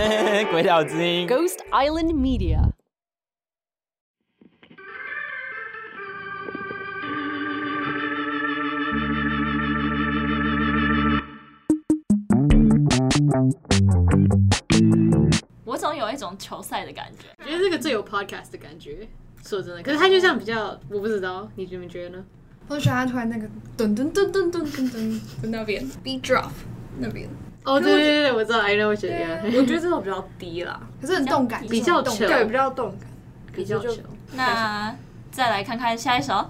鬼岛之音，Ghost Island Media。我总有一种球赛的感觉，我觉得这个最有 podcast 的感觉。说真的，可是他就像比较，我不知道，你觉不觉得呢？我喜欢他突然那个噔噔噔噔噔噔噔的那边，beat drop 那边。哦，对对对，我知道，I know 我觉得，我觉得这种比较低啦，可是很动感，比较动，对，比较动感，比较球。那再来看看下一首。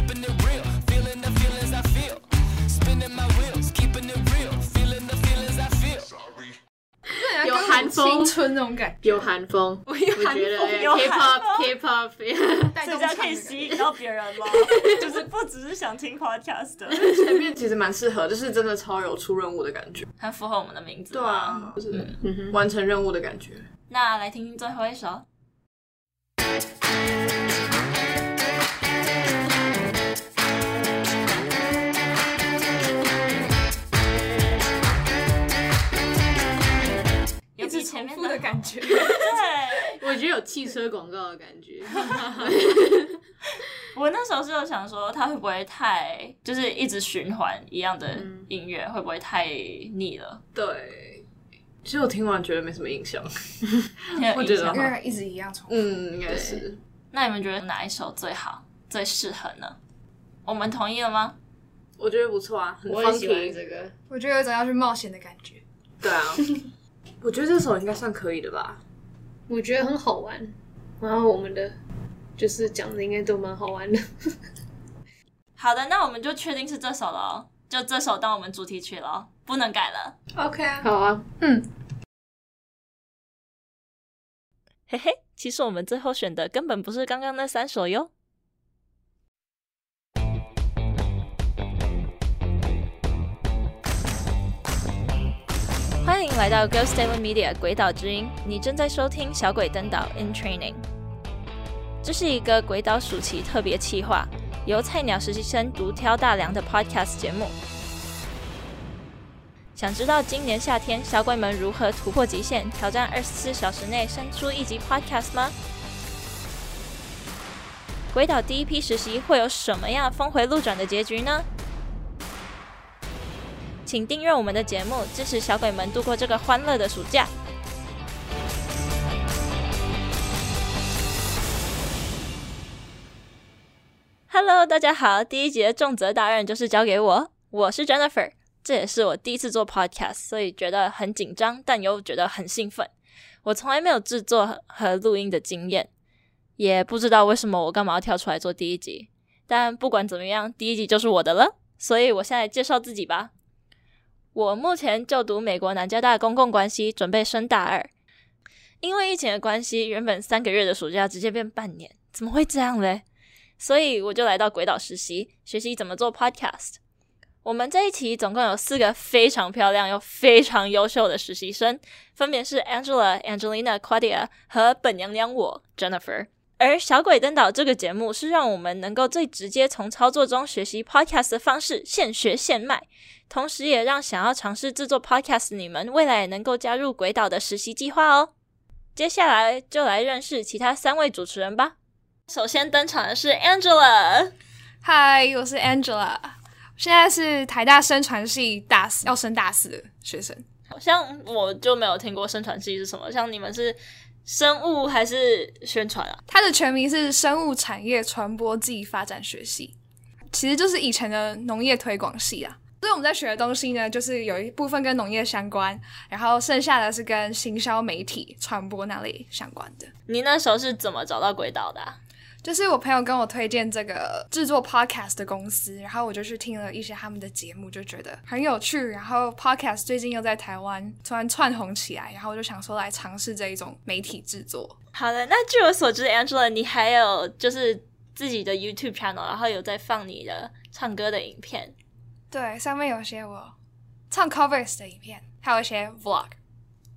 有春那种感觉，有韩风，我觉得 K-pop，K-pop，这家可以吸引到别人吗？就是不只是想听 podcast 的，前面其实蛮适合，就是真的超有出任务的感觉，很符合我们的名字。对啊，就是完成任务的感觉。那来听听最后一首。觉，对，我觉得有汽车广告的感觉。我那时候是有想说，它会不会太，就是一直循环一样的音乐，嗯、会不会太腻了？对，其实我听完觉得没什么印象，我觉得因为一直一样重复。嗯，应该是。那你们觉得哪一首最好、最适合呢？我们同意了吗？我觉得不错啊，很 funky，我也喜欢这个。我觉得有种要去冒险的感觉。对啊。我觉得这首应该算可以的吧。我觉得很好玩，然后我们的就是讲的应该都蛮好玩的。好的，那我们就确定是这首了，就这首当我们主题曲了，不能改了。OK 啊，好啊，嗯。嘿嘿，其实我们最后选的根本不是刚刚那三首哟。欢迎来到 Ghost Island Media 鬼岛之音，你正在收听小鬼登岛 In Training。这是一个鬼岛暑期特别企划，由菜鸟实习生独挑大梁的 Podcast 节目。想知道今年夏天小鬼们如何突破极限，挑战二十四小时内生出一集 Podcast 吗？鬼岛第一批实习会有什么样峰回路转的结局呢？请订阅我们的节目，支持小鬼们度过这个欢乐的暑假。Hello，大家好，第一集的重责大任就是交给我，我是 Jennifer，这也是我第一次做 Podcast，所以觉得很紧张，但又觉得很兴奋。我从来没有制作和录音的经验，也不知道为什么我干嘛要跳出来做第一集。但不管怎么样，第一集就是我的了，所以我现在介绍自己吧。我目前就读美国南加大公共关系，准备升大二。因为疫情的关系，原本三个月的暑假直接变半年，怎么会这样嘞？所以我就来到鬼岛实习，学习怎么做 podcast。我们这一期总共有四个非常漂亮又非常优秀的实习生，分别是 Angela、Angelina、Claudia 和本娘娘我 Jennifer。而小鬼登岛这个节目是让我们能够最直接从操作中学习 podcast 的方式，现学现卖。同时，也让想要尝试制作 podcast 你们未来也能够加入鬼岛的实习计划哦。接下来就来认识其他三位主持人吧。首先登场的是 Angela，嗨，我是 Angela，现在是台大生传系大四要升大四的学生。好像我就没有听过生传系是什么，像你们是生物还是宣传啊？它的全名是生物产业传播暨发展学系，其实就是以前的农业推广系啊。所以我们在学的东西呢，就是有一部分跟农业相关，然后剩下的是跟行销、媒体、传播那类相关的。你那时候是怎么找到轨岛的啊？就是我朋友跟我推荐这个制作 podcast 的公司，然后我就去听了一些他们的节目，就觉得很有趣。然后 podcast 最近又在台湾突然窜红起来，然后我就想说来尝试这一种媒体制作。好的，那据我所知，Angela，你还有就是自己的 YouTube channel，然后有在放你的唱歌的影片。对，上面有些我唱 covers 的影片，还有一些 vlog。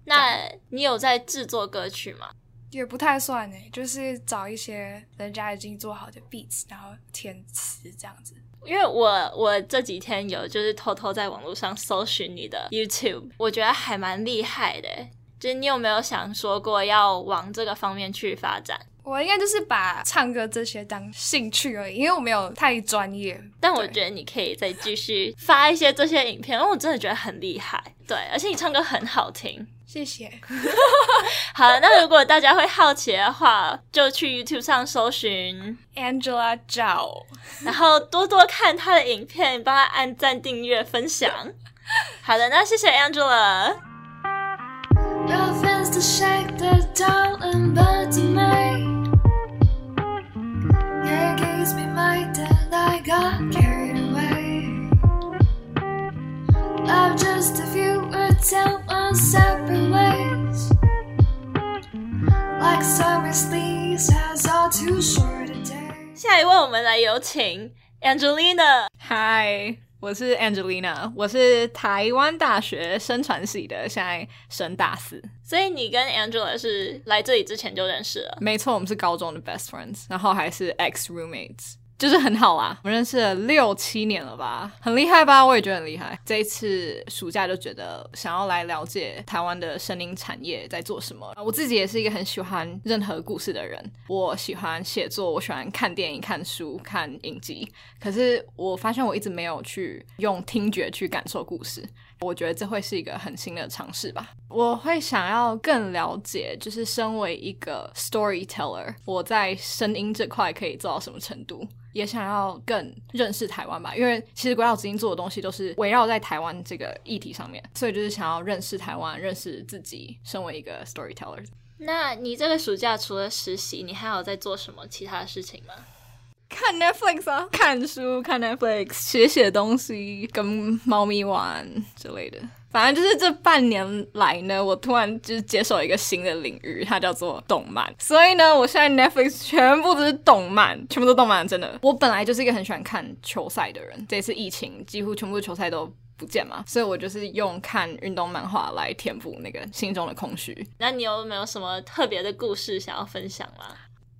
那你有在制作歌曲吗？也不太算呢，就是找一些人家已经做好的 beats，然后填词这样子。因为我我这几天有就是偷偷在网络上搜寻你的 YouTube，我觉得还蛮厉害的。就是你有没有想说过要往这个方面去发展？我应该就是把唱歌这些当兴趣而已，因为我没有太专业。但我觉得你可以再继续发一些这些影片，因为我真的觉得很厉害。对，而且你唱歌很好听。谢谢。好了，那如果大家会好奇的话，就去 YouTube 上搜寻 Angela Zhao，然后多多看她的影片，帮她按赞、订阅、分享。好的，那谢谢 Angela。下一位，我们来有请 Angelina。Hi，我是 Angelina，我是台湾大学生传系的，现在升大四。所以你跟 Angela 是来这里之前就认识了？没错，我们是高中的 best friends，然后还是 ex roommates。就是很好啊，我们认识了六七年了吧，很厉害吧？我也觉得很厉害。这一次暑假就觉得想要来了解台湾的声音产业在做什么。我自己也是一个很喜欢任何故事的人，我喜欢写作，我喜欢看电影、看书、看影集。可是我发现我一直没有去用听觉去感受故事，我觉得这会是一个很新的尝试吧。我会想要更了解，就是身为一个 storyteller，我在声音这块可以做到什么程度。也想要更认识台湾吧，因为其实鬼岛基金做的东西都是围绕在台湾这个议题上面，所以就是想要认识台湾，认识自己，身为一个 storyteller。那你这个暑假除了实习，你还有在做什么其他的事情吗？看 Netflix 啊，看书，看 Netflix，写写东西，跟猫咪玩之类的。反正就是这半年来呢，我突然就是接受一个新的领域，它叫做动漫。所以呢，我现在 Netflix 全部都是动漫，全部都动漫，真的。我本来就是一个很喜欢看球赛的人，这次疫情几乎全部球赛都不见嘛，所以我就是用看运动漫画来填补那个心中的空虚。那你有没有什么特别的故事想要分享吗？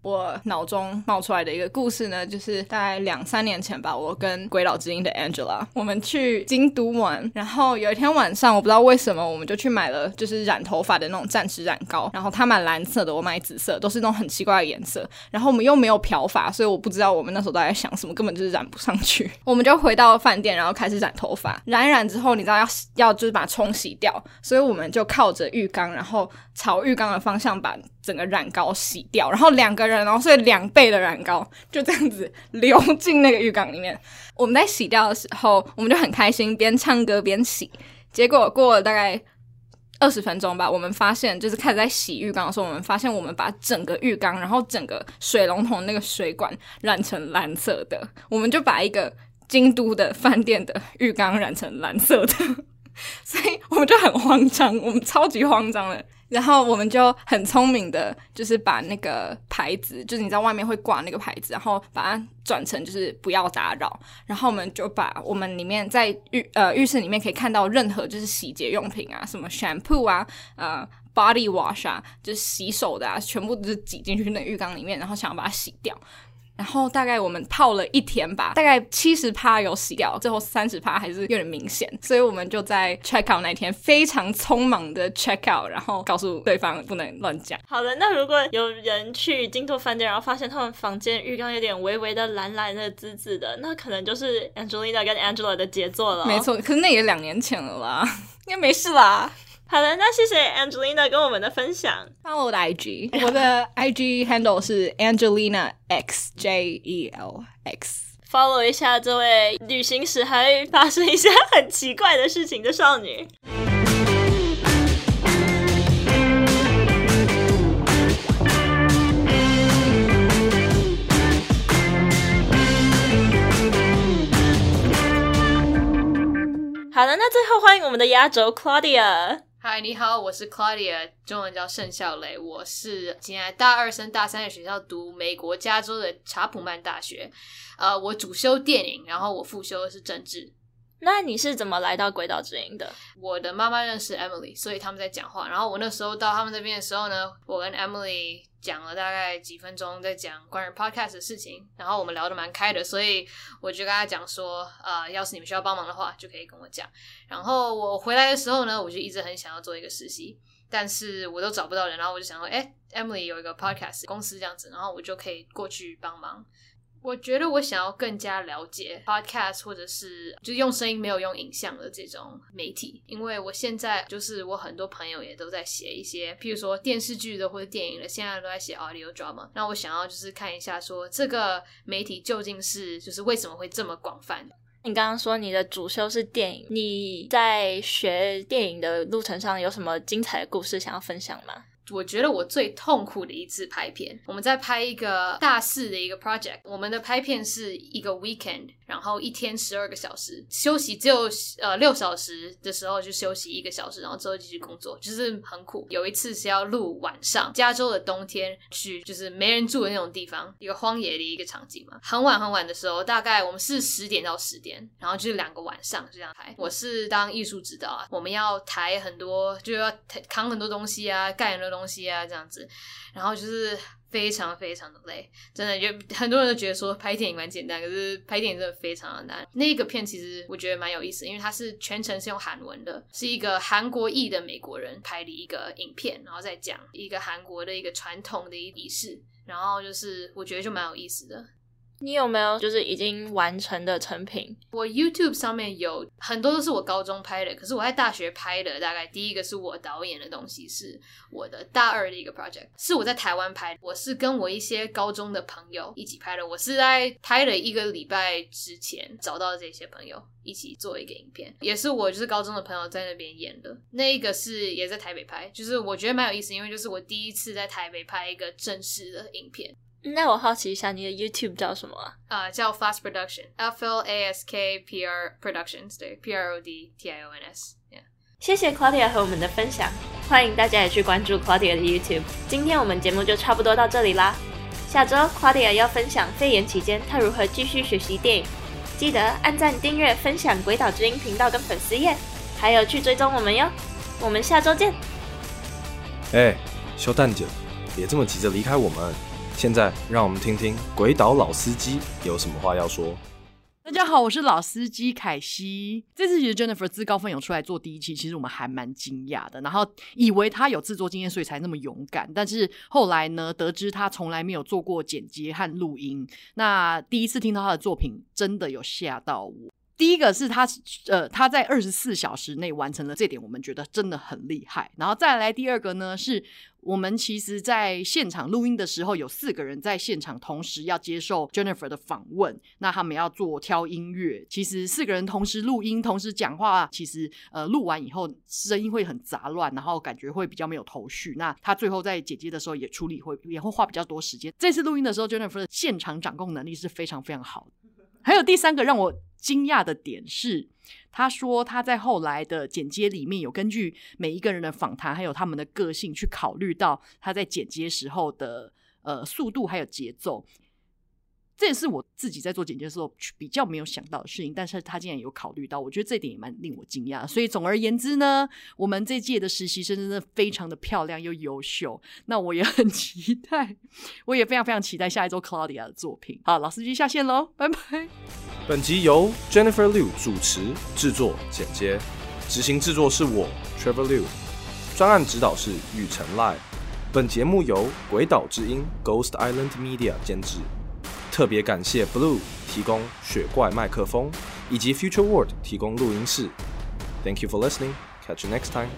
我脑中冒出来的一个故事呢，就是大概两三年前吧，我跟鬼佬之音的 Angela，我们去京都玩，然后有一天晚上，我不知道为什么，我们就去买了就是染头发的那种暂时染膏，然后他买蓝色的，我买紫色，都是那种很奇怪的颜色，然后我们又没有漂发，所以我不知道我们那时候都在想什么，根本就是染不上去。我们就回到饭店，然后开始染头发，染一染之后，你知道要要就是把它冲洗掉，所以我们就靠着浴缸，然后朝浴缸的方向把整个染膏洗掉，然后两个人，然后所以两倍的染膏就这样子流进那个浴缸里面。我们在洗掉的时候，我们就很开心，边唱歌边洗。结果过了大概二十分钟吧，我们发现就是开始在洗浴缸的时候，我们发现我们把整个浴缸，然后整个水龙头那个水管染成蓝色的。我们就把一个京都的饭店的浴缸染成蓝色的，所以我们就很慌张，我们超级慌张的。然后我们就很聪明的，就是把那个牌子，就是你在外面会挂那个牌子，然后把它转成就是不要打扰。然后我们就把我们里面在浴呃浴室里面可以看到任何就是洗洁用品啊，什么 shampoo 啊，呃 body wash 啊，就是洗手的啊，全部都是挤进去那浴缸里面，然后想要把它洗掉。然后大概我们泡了一天吧，大概七十趴有洗掉，最后三十趴还是有点明显，所以我们就在 check out 那天非常匆忙的 check out，然后告诉对方不能乱讲。好的，那如果有人去金都饭店，然后发现他们房间浴缸有点微微的蓝蓝的紫紫的，那可能就是 Angelina 跟 Angela 的杰作了。没错，可是那也两年前了啦，应该没事啦。好的，那谢谢 Angelina 跟我们的分享。Follow 我的 IG，我的 IG handle 是 Angelina X J E L X。Follow 一下这位旅行时还会发生一些很奇怪的事情的少女。好的，那最后欢迎我们的压轴 Claudia。嗨，你好，我是 Claudia，中文叫盛孝蕾，我是现在大二升大三的学校读美国加州的查普曼大学，呃，我主修电影，然后我副修的是政治。那你是怎么来到鬼岛之音的？我的妈妈认识 Emily，所以他们在讲话。然后我那时候到他们那边的时候呢，我跟 Emily 讲了大概几分钟，在讲关于 podcast 的事情。然后我们聊得蛮开的，所以我就跟他讲说，呃，要是你们需要帮忙的话，就可以跟我讲。然后我回来的时候呢，我就一直很想要做一个实习，但是我都找不到人。然后我就想说，哎，Emily 有一个 podcast 公司这样子，然后我就可以过去帮忙。我觉得我想要更加了解 podcast，或者是就用声音没有用影像的这种媒体，因为我现在就是我很多朋友也都在写一些，譬如说电视剧的或者电影的，现在都在写 audio drama。那我想要就是看一下，说这个媒体究竟是就是为什么会这么广泛？你刚刚说你的主修是电影，你在学电影的路程上有什么精彩的故事想要分享吗？我觉得我最痛苦的一次拍片，我们在拍一个大四的一个 project，我们的拍片是一个 weekend，然后一天十二个小时，休息只有呃六小时的时候就休息一个小时，然后之后继续工作，就是很苦。有一次是要录晚上，加州的冬天去就是没人住的那种地方，一个荒野的一个场景嘛，很晚很晚的时候，大概我们是十点到十点，然后就是两个晚上这样拍。我是当艺术指导啊，我们要抬很多，就要扛很多东西啊，盖很多。东西啊，这样子，然后就是非常非常的累，真的，就很多人都觉得说拍电影蛮简单，可是拍电影真的非常的难。那个片其实我觉得蛮有意思，因为它是全程是用韩文的，是一个韩国裔的美国人拍的一个影片，然后再讲一个韩国的一个传统的仪式，然后就是我觉得就蛮有意思的。你有没有就是已经完成的成品？我 YouTube 上面有很多都是我高中拍的，可是我在大学拍的，大概第一个是我导演的东西，是我的大二的一个 project，是我在台湾拍的，我是跟我一些高中的朋友一起拍的，我是在拍了一个礼拜之前找到这些朋友一起做一个影片，也是我就是高中的朋友在那边演的，那一个是也在台北拍，就是我觉得蛮有意思，因为就是我第一次在台北拍一个正式的影片。那我好奇一下，你的 YouTube 叫什么啊？啊、uh,，叫 Flask Production，F L A S K P R Productions，对，P R O D T I O N S。Yeah. 谢谢 Claudia 和我们的分享，欢迎大家也去关注 Claudia 的 YouTube。今天我们节目就差不多到这里啦。下周 Claudia 要分享肺炎期间她如何继续学习电影，记得按赞、订阅、分享《鬼岛之音》频道跟粉丝页，还有去追踪我们哟。我们下周见。哎，小蛋姐，别这么急着离开我们。现在让我们听听鬼岛老司机有什么话要说。大家好，我是老司机凯西。这次其实 Jennifer 自告奋勇出来做第一期，其实我们还蛮惊讶的。然后以为他有制作经验，所以才那么勇敢。但是后来呢，得知他从来没有做过剪辑和录音。那第一次听到他的作品，真的有吓到我。第一个是他，呃，他在二十四小时内完成了这点，我们觉得真的很厉害。然后再来第二个呢，是我们其实在现场录音的时候，有四个人在现场同时要接受 Jennifer 的访问，那他们要做挑音乐。其实四个人同时录音、同时讲话，其实呃录完以后声音会很杂乱，然后感觉会比较没有头绪。那他最后在剪接的时候也处理会也会花比较多时间。这次录音的时候，Jennifer 的现场掌控能力是非常非常好的。还有第三个让我惊讶的点是，他说他在后来的剪接里面有根据每一个人的访谈，还有他们的个性去考虑到他在剪接时候的呃速度还有节奏。这也是我自己在做剪接的时候比较没有想到的事情，但是他竟然有考虑到，我觉得这点也蛮令我惊讶。所以总而言之呢，我们这届的实习生真的非常的漂亮又优秀。那我也很 期待，我也非常非常期待下一周 Claudia 的作品。好，老司机下线喽，拜拜。本集由 Jennifer Liu 主持、制作、剪接，执行制作是我 Trevor Liu，专案指导是雨晨赖。本节目由鬼岛之音 Ghost Island Media 监制。特别感谢 Blue 提供雪怪麦克风，以及 Future World 提供录音室。Thank you for listening. Catch you next time.